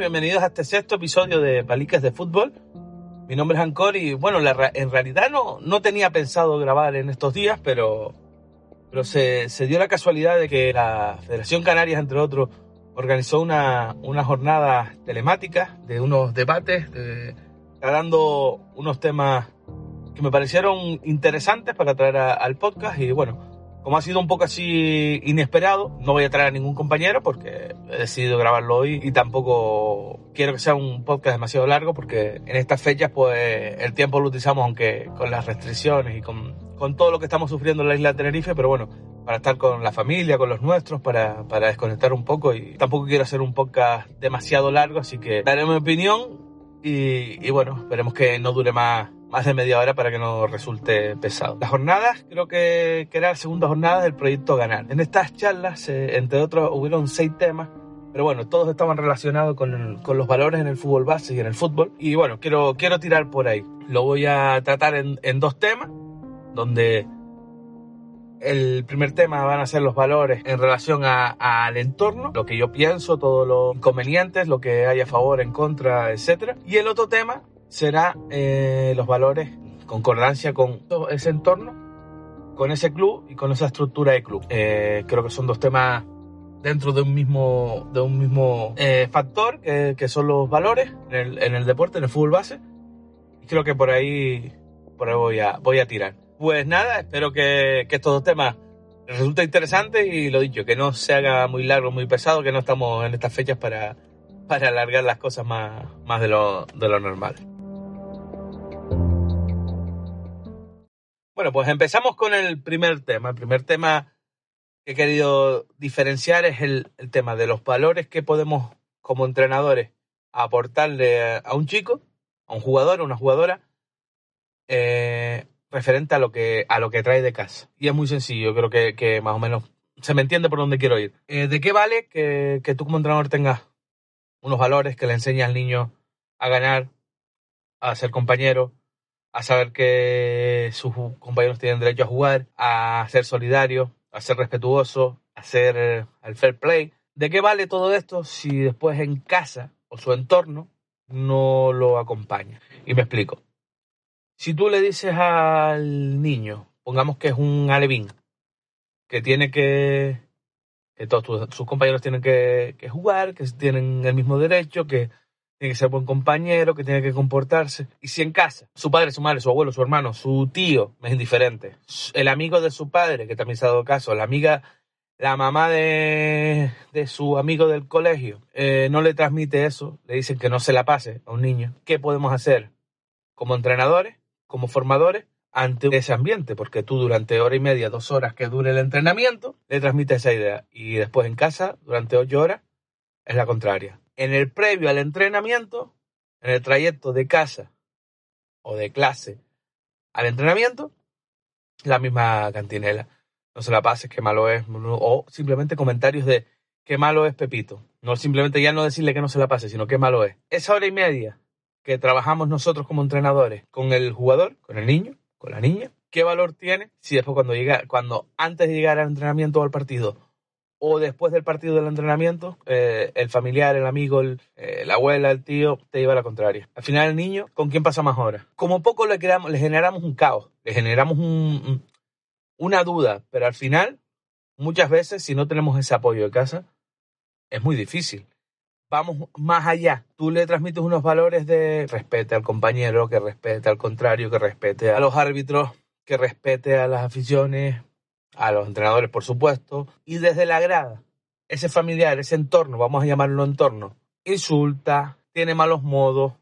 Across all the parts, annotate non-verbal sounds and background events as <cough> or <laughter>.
Bienvenidos a este sexto episodio de Palicas de Fútbol. Mi nombre es Ancor y bueno, la en realidad no, no tenía pensado grabar en estos días, pero, pero se, se dio la casualidad de que la Federación Canarias, entre otros, organizó una, una jornada telemática de unos debates, de, unos temas que me parecieron interesantes para traer al podcast y bueno, como ha sido un poco así inesperado, no voy a traer a ningún compañero porque he decidido grabarlo hoy y tampoco quiero que sea un podcast demasiado largo porque en estas fechas pues el tiempo lo utilizamos aunque con las restricciones y con, con todo lo que estamos sufriendo en la isla de Tenerife, pero bueno, para estar con la familia, con los nuestros, para, para desconectar un poco y tampoco quiero hacer un podcast demasiado largo, así que daré mi opinión y, y bueno, esperemos que no dure más, más de media hora para que no resulte pesado. Las jornadas, creo que, que era la segunda jornada del proyecto Ganar. En estas charlas, eh, entre otros, hubieron seis temas, pero bueno, todos estaban relacionados con, con los valores en el fútbol base y en el fútbol. Y bueno, quiero, quiero tirar por ahí. Lo voy a tratar en, en dos temas, donde el primer tema van a ser los valores en relación al entorno, lo que yo pienso, todos los inconvenientes, lo que hay a favor, en contra, etcétera. Y el otro tema será eh, los valores concordancia con ese entorno, con ese club y con esa estructura de club. Eh, creo que son dos temas dentro de un mismo, de un mismo eh, factor, que, son los valores en el, deporte, en el fútbol base. Y creo que por ahí, por ahí voy a, voy a tirar. Pues nada, espero que, que estos dos temas resulten interesantes y lo dicho, que no se haga muy largo, muy pesado, que no estamos en estas fechas para, para alargar las cosas más, más de, lo, de lo normal. Pues empezamos con el primer tema. El primer tema que he querido diferenciar es el, el tema de los valores que podemos como entrenadores aportarle a un chico, a un jugador, a una jugadora, eh, referente a lo que a lo que trae de casa. Y es muy sencillo, creo que, que más o menos se me entiende por dónde quiero ir. Eh, ¿De qué vale que, que tú como entrenador tengas unos valores que le enseñas al niño a ganar, a ser compañero, a saber que sus compañeros tienen derecho a jugar, a ser solidario, a ser respetuoso, a ser eh, al fair play? ¿De qué vale todo esto si después en casa o su entorno no lo acompaña? Y me explico. Si tú le dices al niño, pongamos que es un alevín, que tiene que, que todos sus compañeros tienen que jugar, que tienen el mismo derecho, que tiene que ser buen compañero, que tiene que comportarse. Y si en casa, su padre, su madre, su abuelo, su hermano, su tío, es indiferente, el amigo de su padre, que también se ha dado caso, la amiga, la mamá de, de su amigo del colegio, eh, no le transmite eso, le dicen que no se la pase a un niño, ¿qué podemos hacer como entrenadores, como formadores? ante ese ambiente, porque tú durante hora y media, dos horas que dure el entrenamiento, le transmites esa idea. Y después en casa, durante ocho horas, es la contraria. En el previo al entrenamiento, en el trayecto de casa o de clase al entrenamiento, la misma cantinela. No se la pases, qué malo es. O simplemente comentarios de qué malo es Pepito. No simplemente ya no decirle que no se la pase, sino qué malo es. Esa hora y media que trabajamos nosotros como entrenadores con el jugador, con el niño, con la niña, ¿qué valor tiene si después cuando llega, cuando antes de llegar al entrenamiento o al partido o después del partido del entrenamiento, eh, el familiar, el amigo, el, eh, la abuela, el tío, te lleva a la contraria. Al final el niño, ¿con quién pasa más horas? Como poco le, creamos, le generamos un caos, le generamos un, un- una duda, pero al final, muchas veces, si no tenemos ese apoyo de casa, es muy difícil. Vamos más allá. Tú le transmites unos valores de respete al compañero, que respete al contrario, que respete a los árbitros, que respete a las aficiones, a los entrenadores, por supuesto, y desde la grada, ese familiar, ese entorno, vamos a llamarlo entorno, insulta, tiene malos modos. O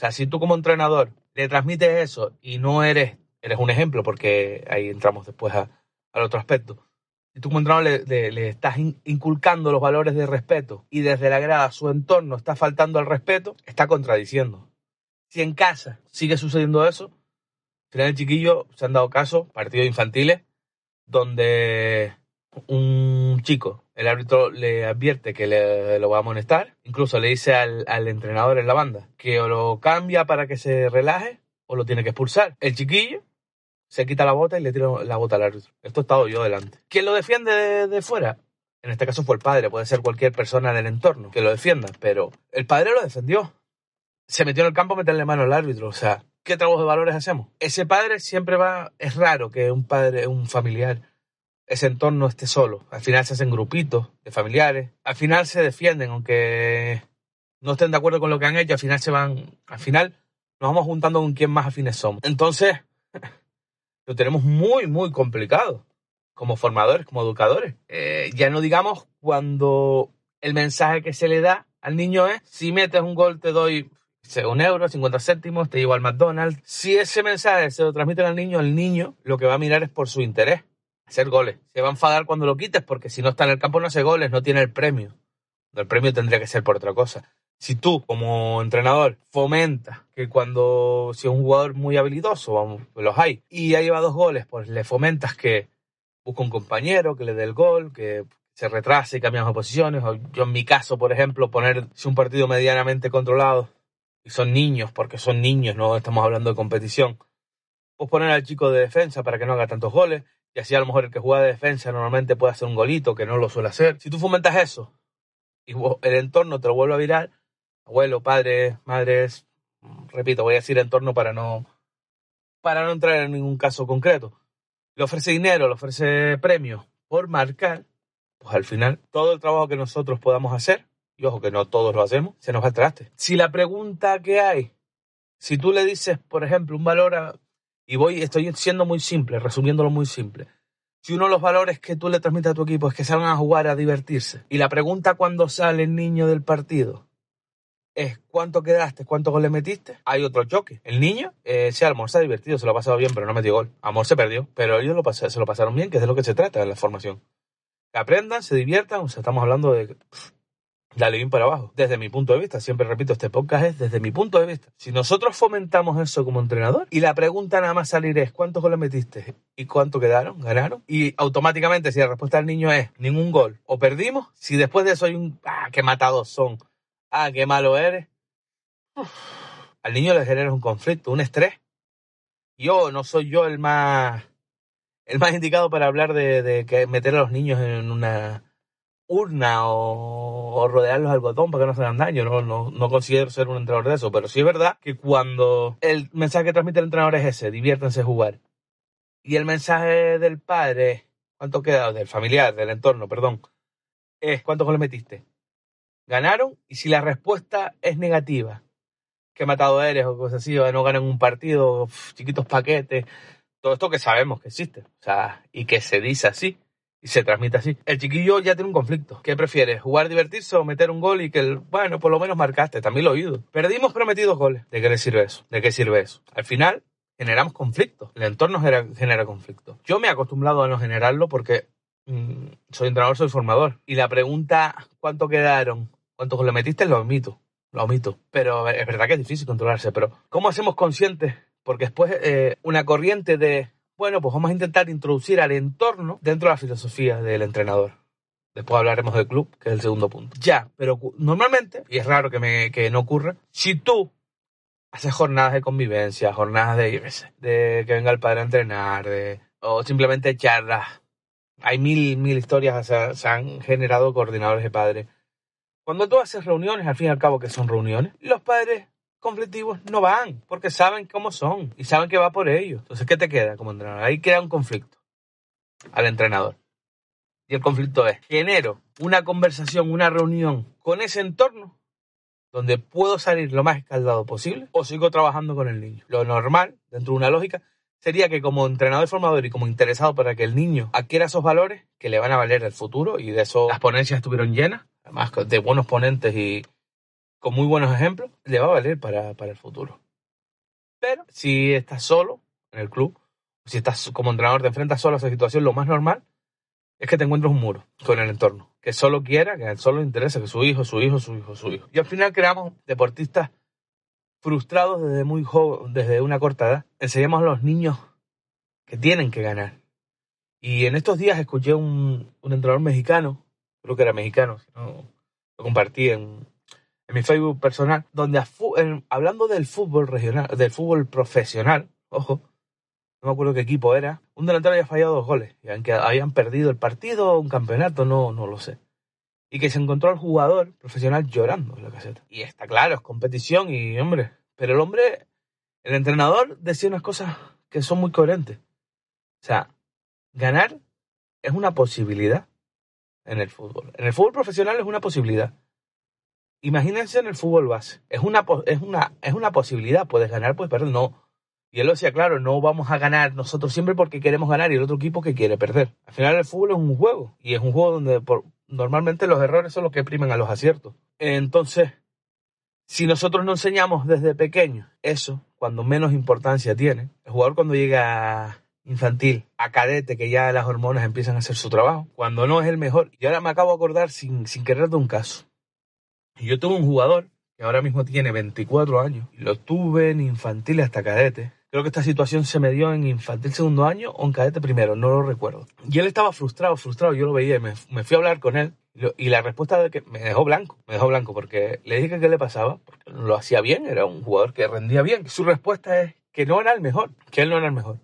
sea, si tú como entrenador le transmites eso y no eres eres un ejemplo porque ahí entramos después a- al otro aspecto. Si tú como entrenador le, le- le estás in- inculcando los valores de respeto y desde la grada su entorno está faltando al respeto, está contradiciendo. Si en casa sigue sucediendo eso, al final el chiquillo se han dado casos, partidos infantiles, donde un chico, el árbitro le advierte que le, lo va a amonestar, incluso le dice al, al entrenador en la banda que o lo cambia para que se relaje o lo tiene que expulsar. El chiquillo se quita la bota y le tira la bota al árbitro. Esto he estado yo delante. ¿Quién lo defiende de, de fuera? En este caso fue el padre, puede ser cualquier persona del entorno que lo defienda, pero el padre lo defendió. Se metió en el campo a meterle mano al árbitro. O sea, ¿qué trabajo de valores hacemos? Ese padre siempre va, es raro que un padre, un familiar, ese entorno esté solo. Al final se hacen grupitos de familiares. Al final se defienden, aunque no estén de acuerdo con lo que han hecho. Al final se van, al final nos vamos juntando con quién más afines somos. Entonces, <laughs> lo tenemos muy, muy complicado como formadores, como educadores. Eh, ya no digamos cuando el mensaje que se le da al niño es, si metes un gol te doy un euro, 50 céntimos, te llevo al McDonald's. Si ese mensaje se lo transmiten al niño, el niño lo que va a mirar es por su interés, hacer goles. Se va a enfadar cuando lo quites porque si no está en el campo no hace goles, no tiene el premio. El premio tendría que ser por otra cosa. Si tú, como entrenador, fomentas que cuando, si es un jugador muy habilidoso, vamos, los hay, y ya lleva dos goles, pues le fomentas que busque un compañero, que le dé el gol, que se retrase y cambie de posiciones. O yo en mi caso, por ejemplo, poner si un partido medianamente controlado son niños, porque son niños, no estamos hablando de competición, pues poner al chico de defensa para que no haga tantos goles, y así a lo mejor el que juega de defensa normalmente puede hacer un golito, que no lo suele hacer. Si tú fomentas eso y el entorno te lo vuelve a virar, abuelo, padre, madres, repito, voy a decir entorno para no, para no entrar en ningún caso concreto, le ofrece dinero, le ofrece premios por marcar, pues al final todo el trabajo que nosotros podamos hacer, y ojo que no todos lo hacemos, se nos va al traste. Si la pregunta que hay, si tú le dices, por ejemplo, un valor a, y voy, estoy siendo muy simple, resumiéndolo muy simple. Si uno de los valores que tú le transmites a tu equipo es que salgan a jugar, a divertirse, y la pregunta cuando sale el niño del partido es cuánto quedaste, cuántos goles metiste, hay otro choque. El niño, eh, sí, Amor se ha divertido, se lo ha pasado bien, pero no metió gol. Amor se perdió, pero ellos lo pas- se lo pasaron bien, que es de lo que se trata en la formación. Que aprendan, se diviertan, o sea, estamos hablando de dale bien para abajo. Desde mi punto de vista, siempre repito, este podcast es desde mi punto de vista. Si nosotros fomentamos eso como entrenador y la pregunta nada más salir es ¿cuántos goles metiste? ¿Y cuánto quedaron? ¿Ganaron? Y automáticamente si la respuesta del niño es ningún gol o perdimos, si después de eso hay un ¡ah, qué matados son! ¡ah, qué malo eres! Al niño le genera un conflicto, un estrés. Yo no soy yo el más el más indicado para hablar de, de que meter a los niños en una urna o, o rodearlos de algodón para que no se hagan daño. No, no, no considero ser un entrenador de eso, pero sí es verdad que cuando el mensaje que transmite el entrenador es ese, diviértanse jugar, y el mensaje del padre, ¿cuánto queda? Del familiar, del entorno, perdón, es ¿cuántos goles metiste? ¿Ganaron? Y si la respuesta es negativa, que matado eres o cosas así, o no ganan un partido, chiquitos paquetes, todo esto que sabemos que existe, o sea, y que se dice así se transmite así. El chiquillo ya tiene un conflicto. ¿Qué prefieres? ¿Jugar, divertirse o meter un gol y que el, bueno, por lo menos marcaste? También lo he oído. Perdimos prometidos goles. ¿De qué le sirve eso? ¿De qué sirve eso? Al final generamos conflicto. El entorno genera, conflicto. Yo me he acostumbrado a no generarlo porque mm, soy entrenador, soy formador. Y la pregunta, ¿cuánto quedaron? ¿Cuántos goles metiste? Lo omito. Lo omito. Pero es verdad que es difícil controlarse. Pero ¿cómo hacemos conscientes? Porque después eh, una corriente de bueno, pues vamos a intentar introducir al entorno dentro de la filosofía del entrenador. Después hablaremos del club, que es el segundo punto. Ya, pero normalmente, y es raro que, me, que no ocurra, si tú haces jornadas de convivencia, jornadas de, yo de que venga el padre a entrenar, de, o simplemente charlas, hay mil, mil historias, se, se han generado coordinadores de padres. Cuando tú haces reuniones, al fin y al cabo que son reuniones, los padres conflictivos no van, porque saben cómo son y saben que va por ellos. Entonces, ¿qué te queda como entrenador? Ahí queda un conflicto al entrenador. Y el conflicto es, genero una conversación, una reunión con ese entorno donde puedo salir lo más escaldado posible o sigo trabajando con el niño. Lo normal, dentro de una lógica, sería que como entrenador y formador y como interesado para que el niño adquiera esos valores que le van a valer el futuro y de eso las ponencias estuvieron llenas, además de buenos ponentes y con muy buenos ejemplos, le va a valer para, para el futuro. Pero si estás solo en el club, Si estás como entrenador, te enfrentas solo a esa situación, lo más normal es que te encuentres un muro con el entorno, que solo quiera, que solo le interesa que su hijo, su hijo, su hijo, su hijo. Y al final creamos deportistas frustrados desde muy joven, desde una corta edad. Enseñamos a los niños que tienen que ganar. Y en estos días escuché un, un entrenador mexicano, creo que era mexicano, lo compartí en, en mi Facebook personal, donde hablando del fútbol regional, del fútbol profesional, ojo, no me acuerdo qué equipo era, un delantero había fallado dos goles, y aunque habían perdido el partido, un campeonato, no, no lo sé. Y que se encontró al jugador profesional llorando en la caseta. Y está claro, es competición y, hombre, pero el hombre, el entrenador decía unas cosas que son muy coherentes. O sea, ganar es una posibilidad en el fútbol. En el fútbol profesional es una posibilidad. Imagínense en el fútbol base. Es una, es una, es una posibilidad. Puedes ganar, puedes perder. No, y él lo decía, claro, no vamos a ganar nosotros siempre porque queremos ganar y el otro equipo que quiere perder. Al final el fútbol es un juego y es un juego donde normalmente los errores son los que primen a los aciertos. Entonces, si nosotros no enseñamos desde pequeños eso, cuando menos importancia tiene, el jugador cuando llega infantil a cadete, que ya las hormonas empiezan a hacer su trabajo, cuando no es el mejor. Y ahora me acabo de acordar sin, sin querer de un caso. Yo tuve un jugador que ahora mismo tiene 24 años, lo tuve en infantil hasta cadete, Creo que esta situación se me dio en infantil segundo año o en cadete primero, no lo recuerdo. Y él estaba frustrado, frustrado, yo lo veía y me, fui a hablar con él. Y la respuesta de que me dejó blanco, me dejó blanco porque le dije que qué le pasaba, porque lo hacía bien, era un jugador que rendía bien. Su respuesta es que no era el mejor, que él no era el mejor.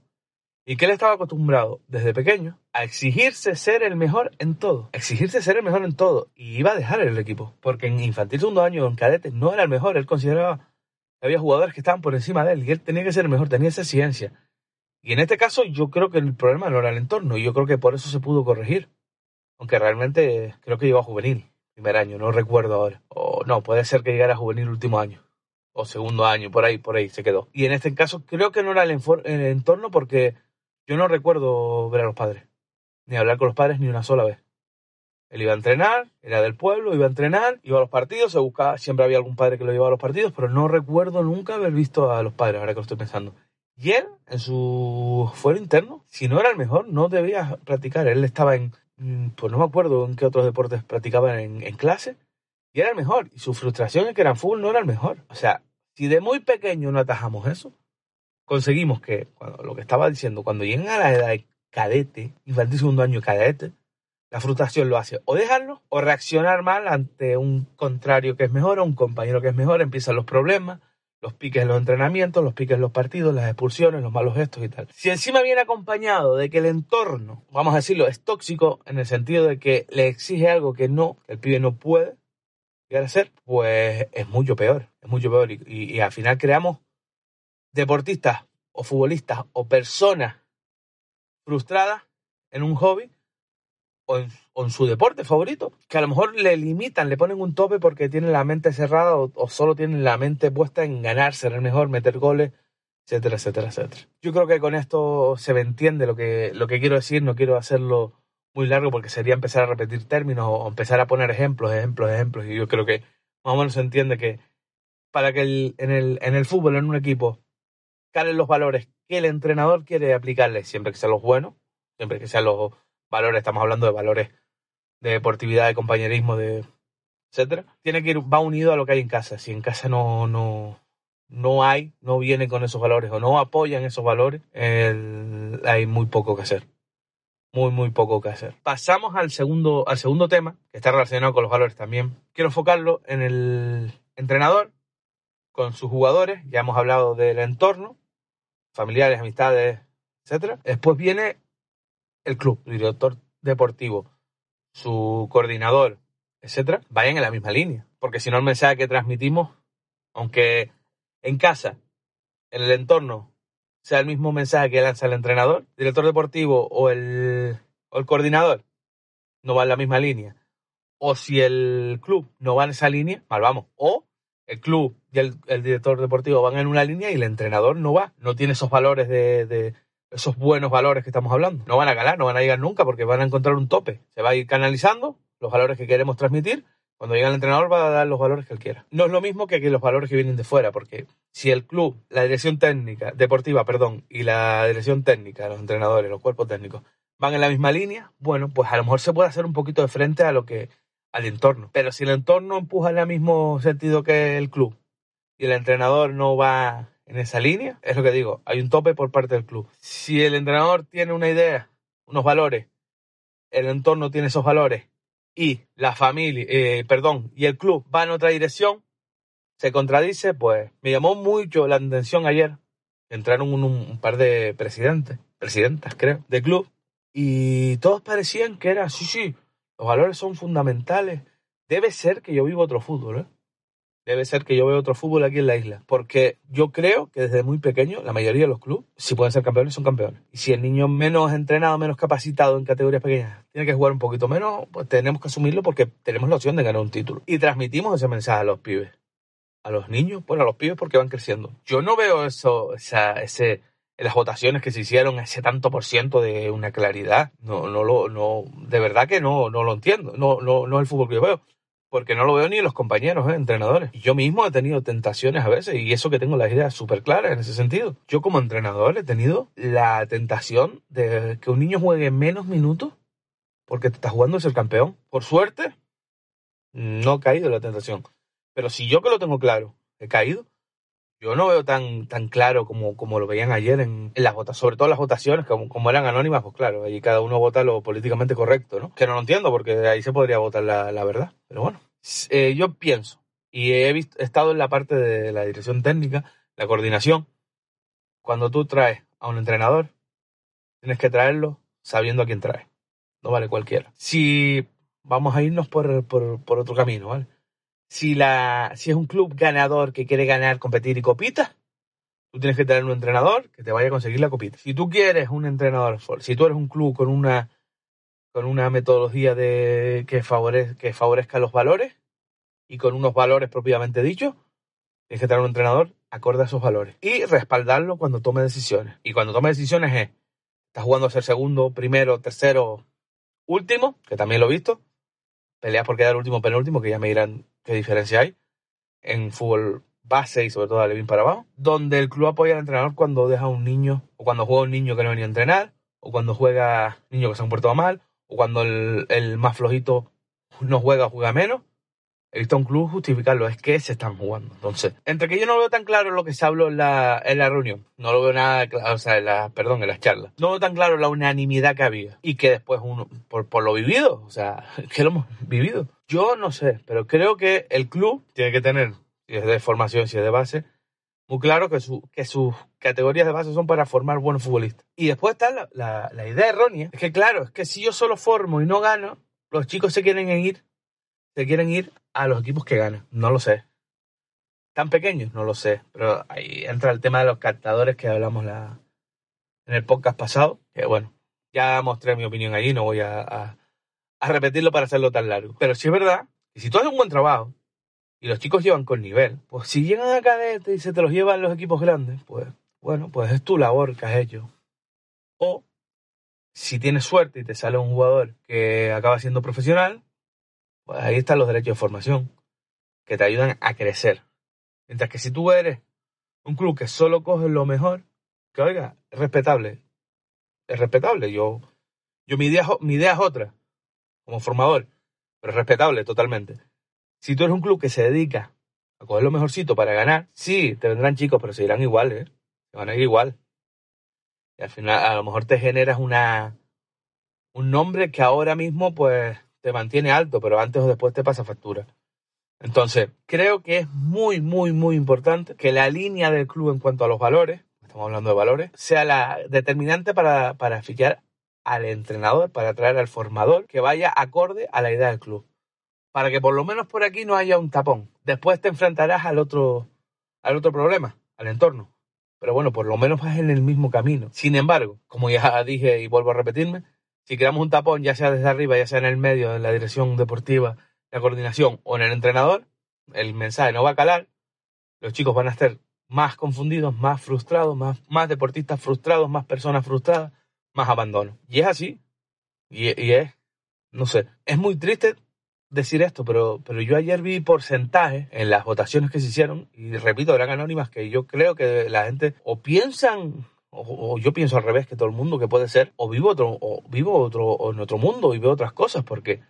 Y que él estaba acostumbrado desde pequeño a exigirse ser el mejor en todo. Exigirse ser el mejor en todo. Y iba a dejar el equipo. Porque en infantil segundo año, en cadete, no era el mejor. Él consideraba había jugadores que estaban por encima de él y él tenía que ser el mejor, tenía esa exigencia. Y en este caso yo creo que el problema no era el entorno y yo creo que por eso se pudo corregir. Aunque realmente creo que llegó a juvenil, primer año, no recuerdo ahora. O no, puede ser que llegara a juvenil último año. O segundo año, por ahí, por ahí se quedó. Y en este caso creo que no era el, el entorno porque yo no recuerdo ver a los padres. Ni hablar con los padres ni una sola vez. Él iba a entrenar, era del pueblo, iba a entrenar, iba a los partidos, se buscaba, siempre había algún padre que lo llevaba a los partidos, pero no recuerdo nunca haber visto a los padres, ahora que lo estoy pensando. Y él, en su fuero interno, si no era el mejor, no debía practicar. Él estaba en, mm, pues no me acuerdo en qué otros deportes practicaban en, en clase, y era el mejor. Y su frustración es que era en fútbol no era el mejor. O sea, si de muy pequeño no atajamos eso, conseguimos que, cuando, lo que estaba diciendo, cuando lleguen a la edad de cadete, infantil segundo año cadete, la frustración lo hace o dejarlo o reaccionar mal ante un contrario que es mejor o un compañero que es mejor, empiezan los problemas, los piques en los entrenamientos, los piques en los partidos, las expulsiones, los malos gestos y tal. Si encima viene acompañado de que el entorno, vamos a decirlo, es tóxico en el sentido de que le exige algo que no, que el pibe no puede llegar a hacer, pues es mucho peor, es mucho peor y, y al final creamos deportistas o futbolistas o personas frustradas en un hobby o en, su deporte favorito, que a lo mejor le limitan, le ponen un tope porque tienen la mente cerrada o, solo tienen la mente puesta en ganar, ser el mejor, meter goles, etcétera, etcétera, etcétera. Yo creo que con esto se me entiende lo que, lo que quiero decir, no quiero hacerlo muy largo porque sería empezar a repetir términos o empezar a poner ejemplos, ejemplos, ejemplos, y yo creo que más o menos se entiende que para que en, el, en el fútbol, en un equipo, calen los valores que el entrenador quiere aplicarle, siempre que sean los buenos, siempre que sean los valores, estamos hablando de valores de deportividad, de compañerismo, de etcétera, tiene que ir, va unido a lo que hay en casa. Si en casa no, no, no hay, no viene con esos valores o no apoyan esos valores, hay muy poco que hacer. Muy, muy poco que hacer. Pasamos al segundo, al segundo tema, que está relacionado con los valores también. Quiero enfocarlo en el entrenador, con sus jugadores. Ya hemos hablado del entorno, familiares, amistades, etcétera. Después viene el club, director deportivo, su coordinador, etcétera, vayan en la misma línea. Porque si no, el mensaje que transmitimos, aunque en casa, en el entorno, sea el mismo mensaje que lanza el entrenador, director deportivo o el, o el coordinador, no va en la misma línea. O si el club no va en esa línea, mal vamos. O el club y el, director deportivo van en una línea y el entrenador no va, no tiene esos valores de, esos buenos valores que estamos hablando. No van a ganar, no van a llegar nunca porque van a encontrar un tope. Se va a ir canalizando los valores que queremos transmitir Cuando llega el entrenador va a dar los valores que él quiera. No es lo mismo que, que los valores que vienen de fuera, porque si el club, la dirección técnica, deportiva, perdón, y la dirección técnica, los entrenadores, los cuerpos técnicos, van en la misma línea, bueno, pues a lo mejor se puede hacer un poquito de frente a lo que, al entorno. Pero si el entorno empuja en el mismo sentido que el club y el entrenador no va en esa línea, es lo que digo, hay un tope por parte del club. Si el entrenador tiene una idea, unos valores, el entorno tiene esos valores y la familia, eh, perdón, y el club va en otra dirección, se contradice, pues me llamó mucho la atención ayer. Entraron un, un par de presidentes, presidentas creo, de club, y todos parecían que era, sí, sí, los valores son fundamentales. Debe ser que yo vivo otro fútbol, ¿eh? Debe ser que yo veo otro fútbol aquí en la isla. Porque yo creo que desde muy pequeño, la mayoría de los clubes, si pueden ser campeones, son campeones. Y si el niño menos entrenado, menos capacitado en categorías pequeñas, tiene que jugar un poquito menos, pues tenemos que asumirlo porque tenemos la opción de ganar un título. Y transmitimos ese mensaje a los pibes. A los niños, bueno, a los pibes porque van creciendo. Yo no veo eso, ese, las votaciones que se hicieron, ese tanto por ciento de una claridad. No, no lo, no, de verdad que no, no lo entiendo. No, no, no es el fútbol que yo veo porque no lo veo ni los compañeros, ¿eh? entrenadores. Yo mismo he tenido tentaciones a veces y eso que tengo las ideas súper claras en ese sentido. Yo como entrenador he tenido la tentación de que un niño juegue menos minutos porque te está jugando es el campeón. Por suerte, no he caído la tentación. Pero si yo que lo tengo claro, he caído, yo no veo tan, tan claro como, como lo veían ayer en, las votaciones, sobre todo las votaciones, como, como, eran anónimas, pues claro, ahí cada uno vota lo políticamente correcto, ¿no? Que no lo entiendo, porque ahí se podría votar la, la verdad. Pero bueno, eh, yo pienso, y he, visto, he estado en la parte de la dirección técnica, la coordinación, cuando tú traes a un entrenador, tienes que traerlo sabiendo a quién traes. No vale cualquiera. Si vamos a irnos por, por, por otro camino, ¿vale? Si, la, si es un club ganador que quiere ganar, competir y copita, tú tienes que tener un entrenador que te vaya a conseguir la copita. Si tú quieres un entrenador, si tú eres un club con una, con una metodología de, que, favorezca, que favorezca los valores y con unos valores propiamente dichos, tienes que tener un entrenador acorde a esos valores y respaldarlo cuando tome decisiones. Y cuando tome decisiones es, estás jugando a ser segundo, primero, tercero, último, que también lo he visto, peleas por quedar último, penúltimo, que ya me dirán qué diferencia hay en fútbol base y sobre todo de bien para abajo, donde el club apoya al entrenador cuando deja a un niño, o cuando juega un niño que no venía a entrenar, o cuando juega niño que se han portado mal, o cuando el, el más flojito no juega o juega menos. A un club justificarlo, es que se están jugando. Entonces, entre que yo no veo tan claro lo que se habló en la, en la reunión, no lo veo nada claro, o sea, en la, perdón, en las charlas, no veo tan claro la unanimidad que había. Y que después uno, por, por lo vivido, o sea, <laughs> que lo hemos vivido. Yo no sé, pero creo que el club tiene que tener, si es de formación, si es de base, muy claro que, su, que sus categorías de base son para formar buenos futbolistas. Y después está la, la, la, idea errónea. Es que claro, es que si yo solo formo y no gano, los chicos se quieren ir, se quieren ir a los equipos que ganan. No lo sé. ¿Tan pequeños? No lo sé. Pero ahí entra el tema de los captadores que hablamos la, en el podcast pasado. Que bueno, ya mostré mi opinión allí, no voy a, repetirlo para hacerlo tan largo. Pero sí es verdad que si tú haces un buen trabajo, y los chicos llevan con nivel, pues si llegan a cadete y se te los llevan los equipos grandes, pues bueno, pues es tu labor que has hecho. O si tienes suerte y te sale un jugador que acaba siendo profesional, pues ahí están los derechos de formación que te ayudan a crecer. Mientras que si tú eres un club que solo coge lo mejor, que oiga, es respetable. Es respetable. Yo, yo mi idea, mi idea es otra, como formador, pero es respetable totalmente. Si tú eres un club que se dedica a coger lo mejorcito para ganar, sí, te vendrán chicos, pero se irán igual, ¿eh? Se van a ir igual. Y al final, a lo mejor te generas una un nombre que ahora mismo, pues, te mantiene alto, pero antes o después te pasa factura. Entonces, creo que es muy, muy, muy importante que la línea del club en cuanto a los valores, estamos hablando de valores, sea la determinante para, para fichar al entrenador, para traer al formador que vaya acorde a la idea del club para que por lo menos por aquí no haya un tapón. Después te enfrentarás al otro, al otro problema, al entorno. Pero bueno, por lo menos vas en el mismo camino. Sin embargo, como ya dije y vuelvo a repetirme, si creamos un tapón, ya sea desde arriba, ya sea en el medio, en la dirección deportiva, la coordinación o en el entrenador, el mensaje no va a calar. Los chicos van a estar más confundidos, más frustrados, más, deportistas frustrados, más personas frustradas, más abandono. Y es así. Y, y es, no sé, es muy triste decir esto, pero, pero yo ayer vi porcentajes en las votaciones que se hicieron, y repito, eran anónimas, que yo creo que la gente o piensan, o, yo pienso al revés que todo el mundo, que puede ser, o vivo otro, o vivo otro, o en otro mundo y veo otras cosas, porque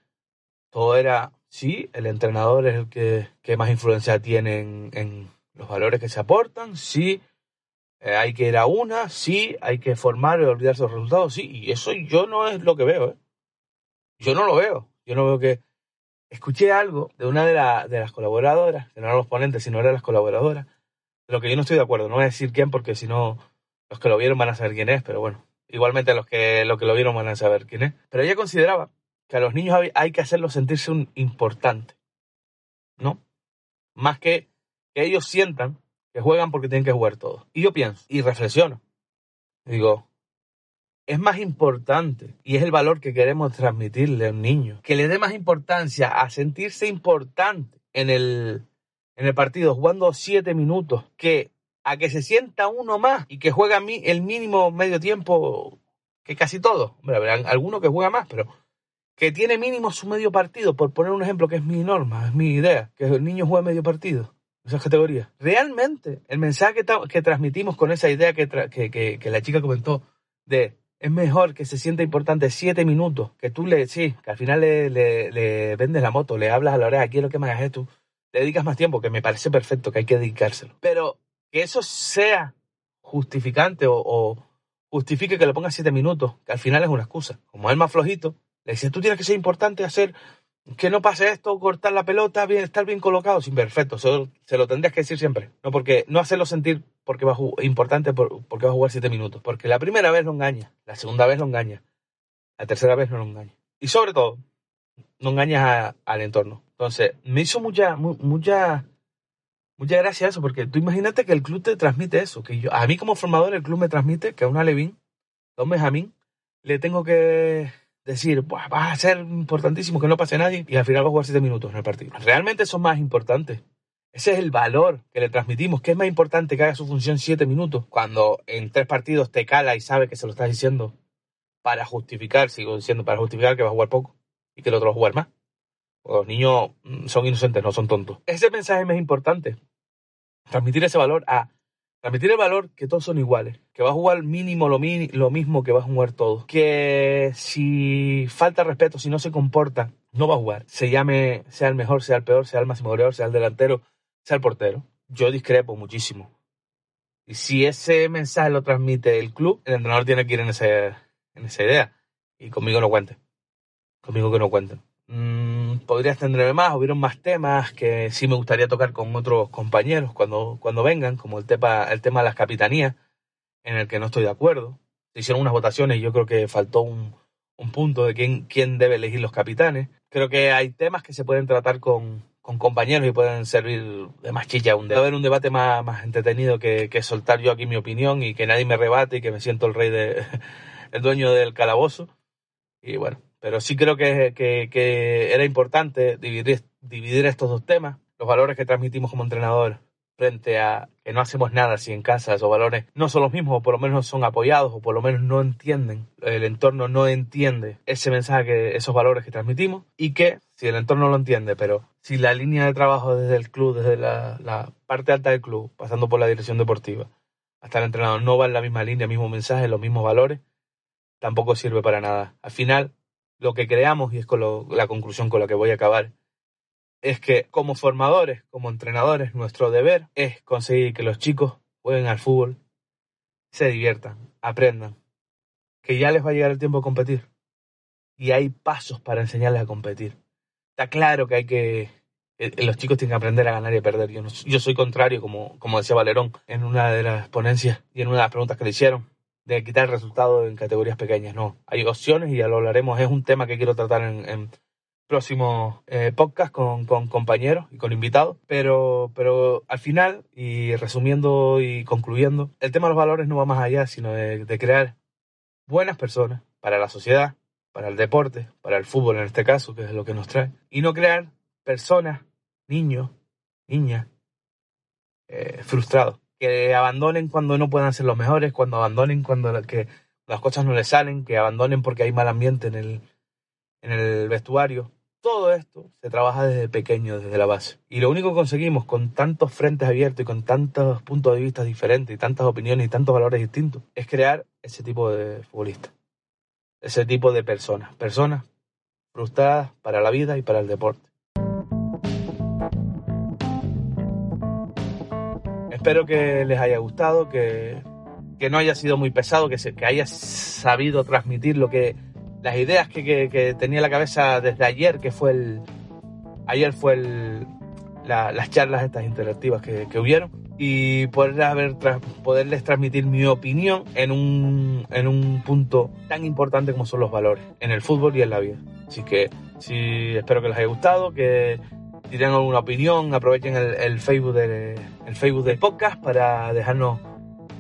todo era, sí, el entrenador es el que, que más influencia tiene en, en los valores que se aportan, sí, eh, hay que ir a una, sí, hay que formar y olvidarse los resultados, sí, y eso yo no es lo que veo, ¿eh? Yo no lo veo, yo no veo que escuché algo de una de, de las colaboradoras, que no eran los ponentes, sino eran las colaboradoras, de lo que yo no estoy de acuerdo. No voy a decir quién, porque si no, los que lo vieron van a saber quién es, pero bueno, igualmente los que, lo que lo vieron van a saber quién es. Pero ella consideraba que a los niños hay que hacerlos sentirse un importante, ¿no? Más que que ellos sientan que juegan porque tienen que jugar todos. Y yo pienso y reflexiono. Digo, es más importante y es el valor que queremos transmitirle a un niño. Que le dé más importancia a sentirse importante en el, en el partido jugando siete minutos que a que se sienta uno más y que juega el mínimo medio tiempo que casi todo. Hombre, habrá alguno que juega más, pero que tiene mínimo su medio partido, por poner un ejemplo que es mi norma, es mi idea, que el niño juegue medio partido esas categorías. Realmente, el mensaje que, transmitimos con esa idea que, que, la chica comentó de es mejor que se sienta importante siete minutos, que tú le, sí, que al final le, le, vendes la moto, le hablas a la oreja, quiero que me hagas esto, le dedicas más tiempo, que me parece perfecto, que hay que dedicárselo. Pero que eso sea justificante o, justifique que le pongas siete minutos, que al final es una excusa. Como es más flojito, le dices, tú tienes que ser importante hacer que no pase esto, cortar la pelota, bien, estar bien colocado, sin perfecto. Se, se, lo tendrías que decir siempre. No porque no hacerlo sentir porque va a importante porque va a jugar siete minutos. Porque la primera vez lo engaña, la segunda vez lo engaña, la tercera vez no lo engaña. Y sobre todo, no engañas al entorno. Entonces, me hizo mucha, mucha, mucha gracia eso, porque tú imagínate que el club te transmite eso, que yo, a mí como formador el club me transmite que a una Levín, a un Benjamín, le tengo que decir, va a ser importantísimo que no pase nadie y al final va a jugar siete minutos en el partido. Realmente es más importante. Ese es el valor que le transmitimos, que es más importante que haga su función siete minutos cuando en tres partidos te cala y sabe que se lo estás diciendo para justificar, sigo diciendo, para justificar que va a jugar poco y que el otro va a jugar más. Los niños mm, son inocentes, no son tontos. Ese mensaje es más importante. Transmitir ese valor a Transmitir el valor que todos son iguales, que va a jugar mínimo lo, lo mismo que va a jugar todos, que si falta respeto, si no se comporta, no va a jugar. Se llame, sea el mejor, sea el peor, sea el máximo goleador, sea el delantero, sea el portero. Yo discrepo muchísimo. Y si ese mensaje lo transmite el club, el entrenador tiene que ir en, ese, en esa idea. Y conmigo no cuente. Conmigo que no cuenten. Mm, podría extenderme más, hubieron más temas que sí me gustaría tocar con otros compañeros cuando, cuando vengan, como el tema, el tema de las capitanías, en el que no estoy de acuerdo. Se hicieron unas votaciones y yo creo que faltó un, un punto de quién, quién debe elegir los capitanes. Creo que hay temas que se pueden tratar con, con compañeros y pueden servir de más chilla. Un, debe haber un debate más, más entretenido que, que, soltar yo aquí mi opinión y que nadie me rebate y que me siento el rey de <laughs> el dueño del calabozo. Y bueno, pero sí creo que, que, era importante dividir, dividir estos dos temas, los valores que transmitimos como entrenador frente a que no hacemos nada si en casa esos valores no son los mismos o por lo menos son apoyados o por lo menos no entienden, el entorno no entiende ese mensaje, esos valores que transmitimos y que si el entorno lo entiende, pero si la línea de trabajo desde el club, desde la parte alta del club, pasando por la dirección deportiva, hasta el entrenador no va en la misma línea, mismo mensaje, los mismos valores, tampoco sirve para nada. Al final, lo que creamos, y es la conclusión con la que voy a acabar, es que como formadores, como entrenadores, nuestro deber es conseguir que los chicos jueguen al fútbol, se diviertan, aprendan, que ya les va a llegar el tiempo de competir. Y hay pasos para enseñarles a competir. Está claro que hay que... Eh, los chicos tienen que aprender a ganar y a perder. Yo, yo soy contrario, como, como decía Valerón en una de las ponencias y en una de las preguntas que le hicieron de quitar el resultado en categorías pequeñas. No, hay opciones y ya lo hablaremos. Es un tema que quiero tratar en, en próximos eh, podcasts con, compañeros y con invitados. Pero, pero al final, y resumiendo y concluyendo, el tema de los valores no va más allá, sino de, de crear buenas personas para la sociedad, para el deporte, para el fútbol en este caso, que es lo que nos trae. Y no crear personas, niños, niñas, eh, frustrados que abandonen cuando no puedan ser los mejores, cuando abandonen cuando las cosas no les salen, que abandonen porque hay mal ambiente en el, en el vestuario. Todo esto se trabaja desde pequeño, desde la base. Y lo único que conseguimos con tantos frentes abiertos y con tantos puntos de vista diferentes y tantas opiniones y tantos valores distintos es crear ese tipo de futbolistas. Ese tipo de personas. Personas frustradas para la vida y para el deporte. Espero que les haya gustado, que, que no haya sido muy pesado, que, se, que haya sabido transmitir lo que las ideas que, que, que, tenía en la cabeza desde ayer, que fue el. Ayer fue el, la, las charlas estas interactivas que, que hubieron. Y poder haber, poderles transmitir mi opinión en un, en un punto tan importante como son los valores, en el fútbol y en la vida. Así que sí, espero que les haya gustado, que si tienen alguna opinión, aprovechen el, el Facebook de, el Facebook del podcast para dejarnos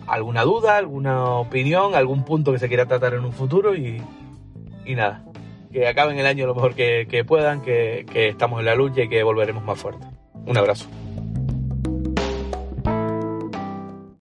alguna duda, alguna opinión, algún punto que se quiera tratar en un futuro y, y nada, que acaben el año lo mejor que, que puedan, que, que estamos en la lucha y que volveremos más fuertes. Un abrazo.